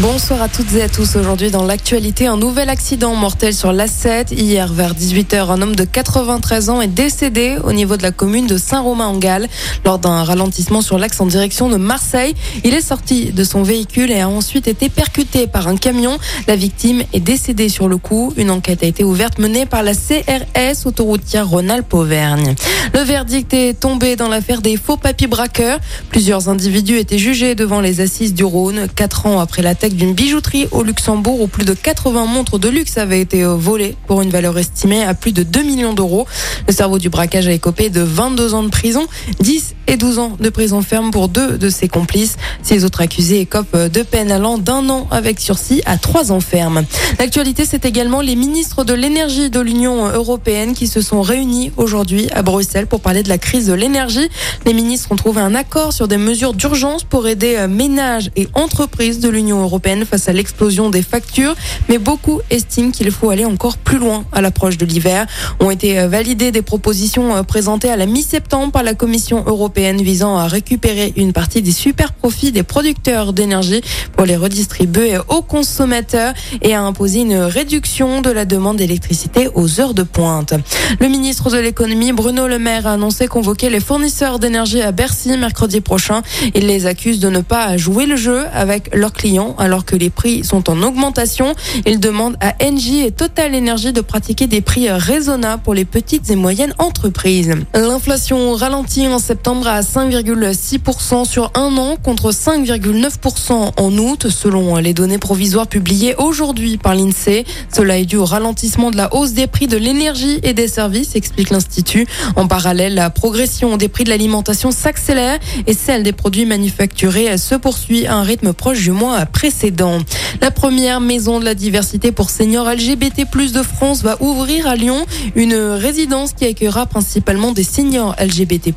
Bonsoir à toutes et à tous. Aujourd'hui, dans l'actualité, un nouvel accident mortel sur l'A7. Hier, vers 18h, un homme de 93 ans est décédé au niveau de la commune de Saint-Romain-en-Galles lors d'un ralentissement sur l'axe en direction de Marseille. Il est sorti de son véhicule et a ensuite été percuté par un camion. La victime est décédée sur le coup. Une enquête a été ouverte menée par la CRS, autoroutière Rhône-Alpes-Auvergne. Le verdict est tombé dans l'affaire des faux papiers braqueurs. Plusieurs individus étaient jugés devant les assises du Rhône, quatre ans après la d'une bijouterie au Luxembourg où plus de 80 montres de luxe avaient été euh, volées pour une valeur estimée à plus de 2 millions d'euros. Le cerveau du braquage a écopé de 22 ans de prison, 10 et 12 ans de prison ferme pour deux de ses complices. Ces autres accusés écopent de peine allant d'un an avec sursis à trois ans ferme. L'actualité, c'est également les ministres de l'énergie de l'Union européenne qui se sont réunis aujourd'hui à Bruxelles pour parler de la crise de l'énergie. Les ministres ont trouvé un accord sur des mesures d'urgence pour aider euh, ménages et entreprises de l'Union européenne face à l'explosion des factures, mais beaucoup estiment qu'il faut aller encore plus loin à l'approche de l'hiver. Ont été euh, validées des propositions euh, présentées à la mi-septembre par la Commission européenne visant à récupérer une partie des super profits des producteurs d'énergie pour les redistribuer aux consommateurs et à imposer une réduction de la demande d'électricité aux heures de pointe. Le ministre de l'économie Bruno Le Maire a annoncé convoquer les fournisseurs d'énergie à Bercy mercredi prochain. Il les accuse de ne pas jouer le jeu avec leurs clients alors que les prix sont en augmentation. Il demande à Engie et Total Energy de pratiquer des prix raisonnables pour les petites et moyennes entreprises. L'inflation ralentit en septembre à 5,6% sur un an contre 5,9% en août selon les données provisoires publiées aujourd'hui par l'INSEE. Cela est dû au ralentissement de la hausse des prix de l'énergie et des services, explique l'Institut. En parallèle, la progression des prix de l'alimentation s'accélère et celle des produits manufacturés se poursuit à un rythme proche du mois précédent. La première maison de la diversité pour seniors LGBT+ de France va ouvrir à Lyon une résidence qui accueillera principalement des seniors LGBT+.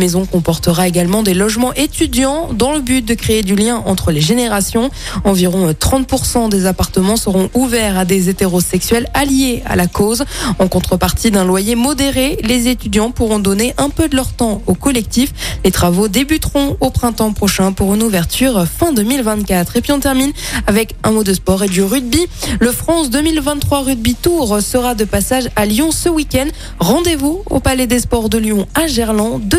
Maison comportera également des logements étudiants dans le but de créer du lien entre les générations. Environ 30% des appartements seront ouverts à des hétérosexuels alliés à la cause. En contrepartie d'un loyer modéré, les étudiants pourront donner un peu de leur temps au collectif. Les travaux débuteront au printemps prochain pour une ouverture fin 2024. Et puis on termine avec un mot de sport et du rugby. Le France 2023 Rugby Tour sera de passage à Lyon ce week-end. Rendez-vous au Palais des Sports de Lyon à Gerland de